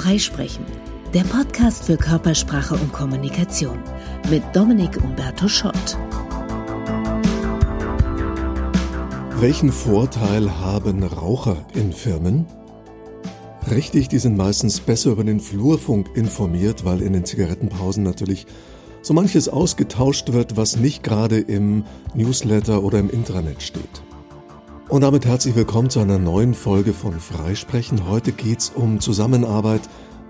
Freisprechen, der Podcast für Körpersprache und Kommunikation mit Dominik Umberto Schott. Welchen Vorteil haben Raucher in Firmen? Richtig, die sind meistens besser über den Flurfunk informiert, weil in den Zigarettenpausen natürlich so manches ausgetauscht wird, was nicht gerade im Newsletter oder im Intranet steht. Und damit herzlich willkommen zu einer neuen Folge von Freisprechen. Heute geht's um Zusammenarbeit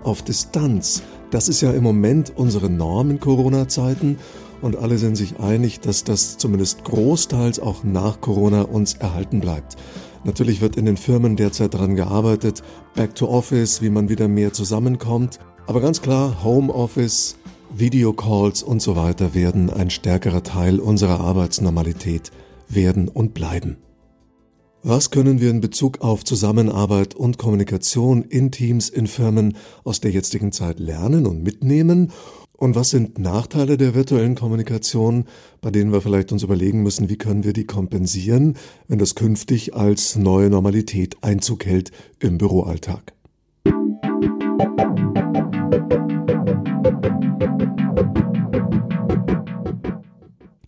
auf Distanz. Das ist ja im Moment unsere Norm in Corona-Zeiten und alle sind sich einig, dass das zumindest großteils auch nach Corona uns erhalten bleibt. Natürlich wird in den Firmen derzeit daran gearbeitet, Back to Office, wie man wieder mehr zusammenkommt. Aber ganz klar, Homeoffice, Videocalls und so weiter werden ein stärkerer Teil unserer Arbeitsnormalität werden und bleiben. Was können wir in Bezug auf Zusammenarbeit und Kommunikation in Teams, in Firmen aus der jetzigen Zeit lernen und mitnehmen? Und was sind Nachteile der virtuellen Kommunikation, bei denen wir vielleicht uns überlegen müssen, wie können wir die kompensieren, wenn das künftig als neue Normalität Einzug hält im Büroalltag?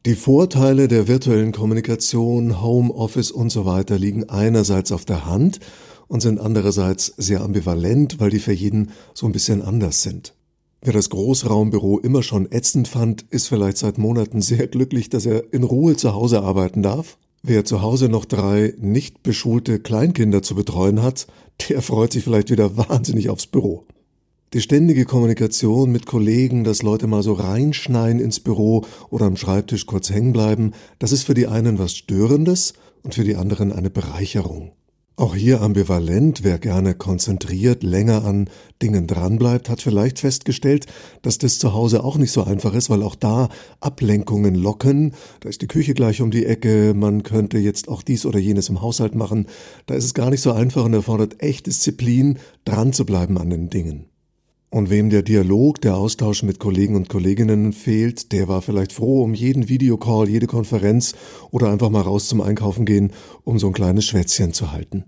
Die Vorteile der virtuellen Kommunikation, Homeoffice und so weiter liegen einerseits auf der Hand und sind andererseits sehr ambivalent, weil die für jeden so ein bisschen anders sind. Wer das Großraumbüro immer schon ätzend fand, ist vielleicht seit Monaten sehr glücklich, dass er in Ruhe zu Hause arbeiten darf. Wer zu Hause noch drei nicht beschulte Kleinkinder zu betreuen hat, der freut sich vielleicht wieder wahnsinnig aufs Büro. Die ständige Kommunikation mit Kollegen, dass Leute mal so reinschneien ins Büro oder am Schreibtisch kurz hängen bleiben, das ist für die einen was Störendes und für die anderen eine Bereicherung. Auch hier ambivalent, wer gerne konzentriert länger an Dingen dranbleibt, hat vielleicht festgestellt, dass das zu Hause auch nicht so einfach ist, weil auch da Ablenkungen locken. Da ist die Küche gleich um die Ecke, man könnte jetzt auch dies oder jenes im Haushalt machen. Da ist es gar nicht so einfach und erfordert echt Disziplin, dran zu bleiben an den Dingen. Und wem der Dialog, der Austausch mit Kollegen und Kolleginnen fehlt, der war vielleicht froh um jeden Videocall, jede Konferenz oder einfach mal raus zum Einkaufen gehen, um so ein kleines Schwätzchen zu halten.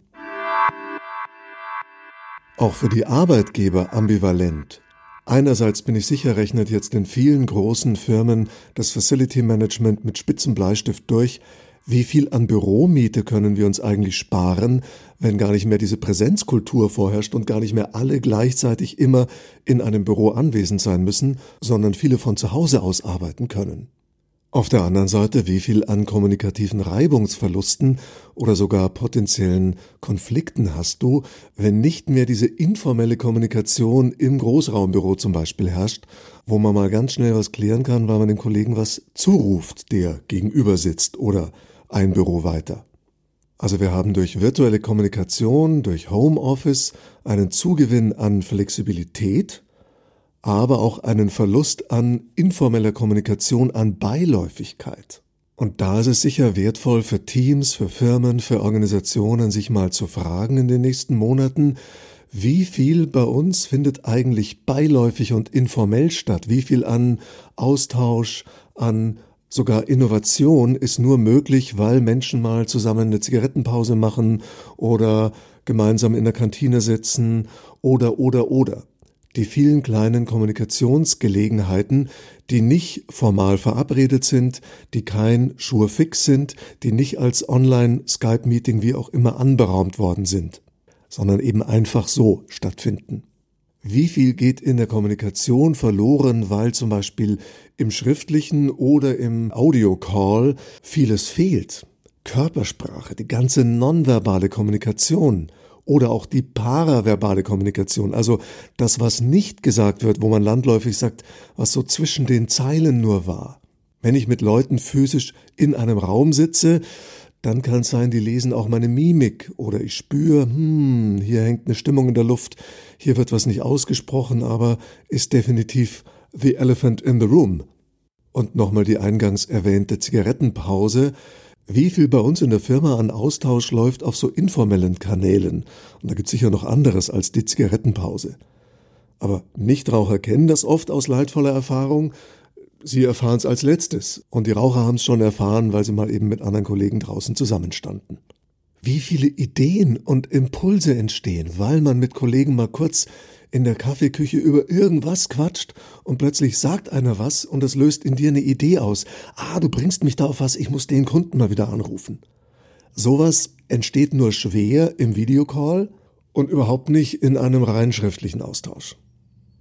Auch für die Arbeitgeber ambivalent. Einerseits bin ich sicher, rechnet jetzt in vielen großen Firmen das Facility Management mit spitzen Bleistift durch, wie viel an Büromiete können wir uns eigentlich sparen, wenn gar nicht mehr diese Präsenzkultur vorherrscht und gar nicht mehr alle gleichzeitig immer in einem Büro anwesend sein müssen, sondern viele von zu Hause aus arbeiten können? Auf der anderen Seite, wie viel an kommunikativen Reibungsverlusten oder sogar potenziellen Konflikten hast du, wenn nicht mehr diese informelle Kommunikation im Großraumbüro zum Beispiel herrscht, wo man mal ganz schnell was klären kann, weil man dem Kollegen was zuruft, der gegenüber sitzt oder ein Büro weiter. Also wir haben durch virtuelle Kommunikation, durch Homeoffice einen Zugewinn an Flexibilität, aber auch einen Verlust an informeller Kommunikation, an Beiläufigkeit. Und da ist es sicher wertvoll für Teams, für Firmen, für Organisationen, sich mal zu fragen in den nächsten Monaten, wie viel bei uns findet eigentlich beiläufig und informell statt? Wie viel an Austausch, an Sogar Innovation ist nur möglich, weil Menschen mal zusammen eine Zigarettenpause machen oder gemeinsam in der Kantine sitzen oder oder oder. Die vielen kleinen Kommunikationsgelegenheiten, die nicht formal verabredet sind, die kein Schurfix sind, die nicht als Online-Skype-Meeting wie auch immer anberaumt worden sind, sondern eben einfach so stattfinden. Wie viel geht in der Kommunikation verloren, weil zum Beispiel im schriftlichen oder im Audiocall vieles fehlt? Körpersprache, die ganze nonverbale Kommunikation oder auch die paraverbale Kommunikation, also das, was nicht gesagt wird, wo man landläufig sagt, was so zwischen den Zeilen nur war. Wenn ich mit Leuten physisch in einem Raum sitze, dann kann es sein, die lesen auch meine Mimik oder ich spüre, hm, hier hängt eine Stimmung in der Luft, hier wird was nicht ausgesprochen, aber ist definitiv the elephant in the room. Und nochmal die eingangs erwähnte Zigarettenpause. Wie viel bei uns in der Firma an Austausch läuft auf so informellen Kanälen? Und da gibt es sicher noch anderes als die Zigarettenpause. Aber Nichtraucher kennen das oft aus leidvoller Erfahrung. Sie erfahren es als letztes. Und die Raucher haben es schon erfahren, weil sie mal eben mit anderen Kollegen draußen zusammenstanden. Wie viele Ideen und Impulse entstehen, weil man mit Kollegen mal kurz in der Kaffeeküche über irgendwas quatscht und plötzlich sagt einer was und das löst in dir eine Idee aus. Ah, du bringst mich da auf was, ich muss den Kunden mal wieder anrufen. Sowas entsteht nur schwer im Videocall und überhaupt nicht in einem rein schriftlichen Austausch.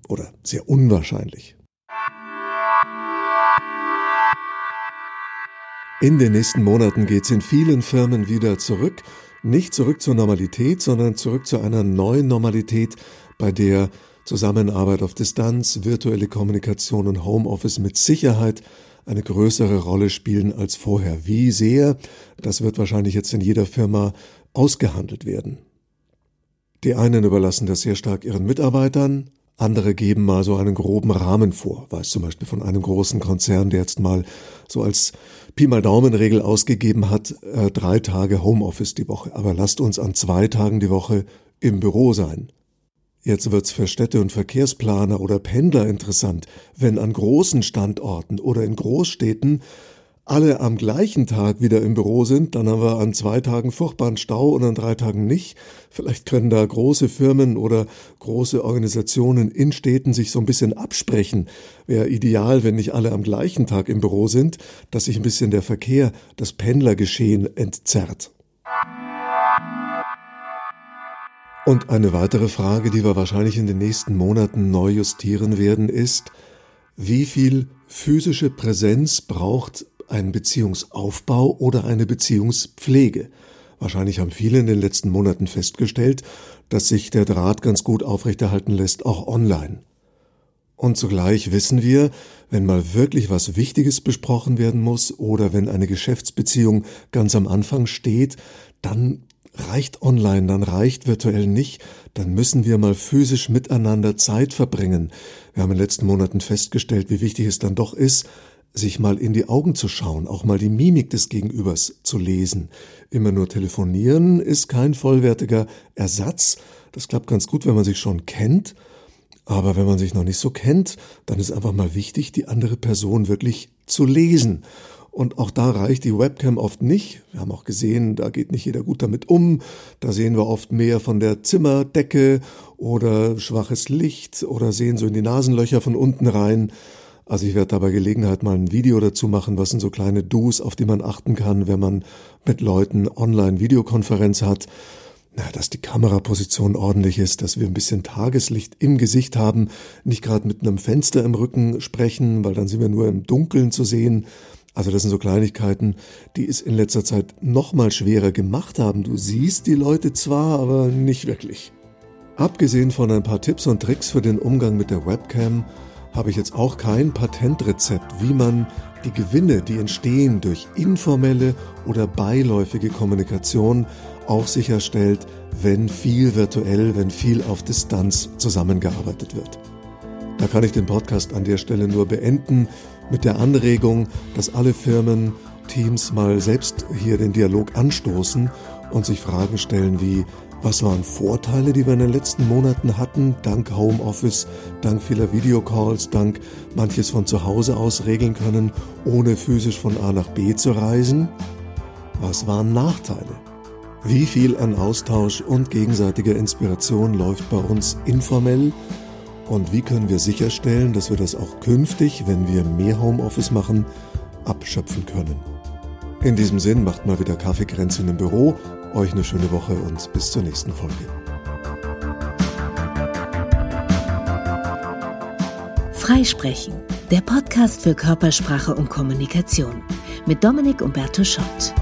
Oder sehr unwahrscheinlich. In den nächsten Monaten geht es in vielen Firmen wieder zurück, nicht zurück zur Normalität, sondern zurück zu einer neuen Normalität, bei der Zusammenarbeit auf Distanz, virtuelle Kommunikation und Homeoffice mit Sicherheit eine größere Rolle spielen als vorher. Wie sehr, das wird wahrscheinlich jetzt in jeder Firma ausgehandelt werden. Die einen überlassen das sehr stark ihren Mitarbeitern, andere geben mal so einen groben Rahmen vor. Weiß zum Beispiel von einem großen Konzern, der jetzt mal so als Pi mal Daumenregel ausgegeben hat, äh, drei Tage Homeoffice die Woche. Aber lasst uns an zwei Tagen die Woche im Büro sein. Jetzt wird's für Städte und Verkehrsplaner oder Pendler interessant, wenn an großen Standorten oder in Großstädten alle am gleichen Tag wieder im Büro sind, dann haben wir an zwei Tagen furchtbaren Stau und an drei Tagen nicht. Vielleicht können da große Firmen oder große Organisationen in Städten sich so ein bisschen absprechen. Wäre ideal, wenn nicht alle am gleichen Tag im Büro sind, dass sich ein bisschen der Verkehr, das Pendlergeschehen entzerrt. Und eine weitere Frage, die wir wahrscheinlich in den nächsten Monaten neu justieren werden, ist, wie viel physische Präsenz braucht einen Beziehungsaufbau oder eine Beziehungspflege. Wahrscheinlich haben viele in den letzten Monaten festgestellt, dass sich der Draht ganz gut aufrechterhalten lässt, auch online. Und zugleich wissen wir, wenn mal wirklich was Wichtiges besprochen werden muss oder wenn eine Geschäftsbeziehung ganz am Anfang steht, dann reicht online, dann reicht virtuell nicht, dann müssen wir mal physisch miteinander Zeit verbringen. Wir haben in den letzten Monaten festgestellt, wie wichtig es dann doch ist, sich mal in die Augen zu schauen, auch mal die Mimik des Gegenübers zu lesen. Immer nur telefonieren ist kein vollwertiger Ersatz. Das klappt ganz gut, wenn man sich schon kennt. Aber wenn man sich noch nicht so kennt, dann ist einfach mal wichtig, die andere Person wirklich zu lesen. Und auch da reicht die Webcam oft nicht. Wir haben auch gesehen, da geht nicht jeder gut damit um. Da sehen wir oft mehr von der Zimmerdecke oder schwaches Licht oder sehen so in die Nasenlöcher von unten rein. Also ich werde dabei Gelegenheit mal ein Video dazu machen, was sind so kleine Do's, auf die man achten kann, wenn man mit Leuten online Videokonferenz hat. Na, dass die Kameraposition ordentlich ist, dass wir ein bisschen Tageslicht im Gesicht haben, nicht gerade mit einem Fenster im Rücken sprechen, weil dann sind wir nur im Dunkeln zu sehen. Also das sind so Kleinigkeiten, die es in letzter Zeit noch mal schwerer gemacht haben. Du siehst die Leute zwar, aber nicht wirklich. Abgesehen von ein paar Tipps und Tricks für den Umgang mit der Webcam habe ich jetzt auch kein Patentrezept, wie man die Gewinne, die entstehen durch informelle oder beiläufige Kommunikation, auch sicherstellt, wenn viel virtuell, wenn viel auf Distanz zusammengearbeitet wird. Da kann ich den Podcast an der Stelle nur beenden mit der Anregung, dass alle Firmen, Teams mal selbst hier den Dialog anstoßen und sich Fragen stellen wie, was waren Vorteile, die wir in den letzten Monaten hatten, dank Homeoffice, dank vieler Videocalls, dank manches von zu Hause aus regeln können, ohne physisch von A nach B zu reisen? Was waren Nachteile? Wie viel an Austausch und gegenseitiger Inspiration läuft bei uns informell? Und wie können wir sicherstellen, dass wir das auch künftig, wenn wir mehr Homeoffice machen, abschöpfen können? In diesem Sinn macht mal wieder Kaffeekränzchen im Büro euch eine schöne Woche und bis zur nächsten Folge. Freisprechen, der Podcast für Körpersprache und Kommunikation mit Dominik Umberto Schott.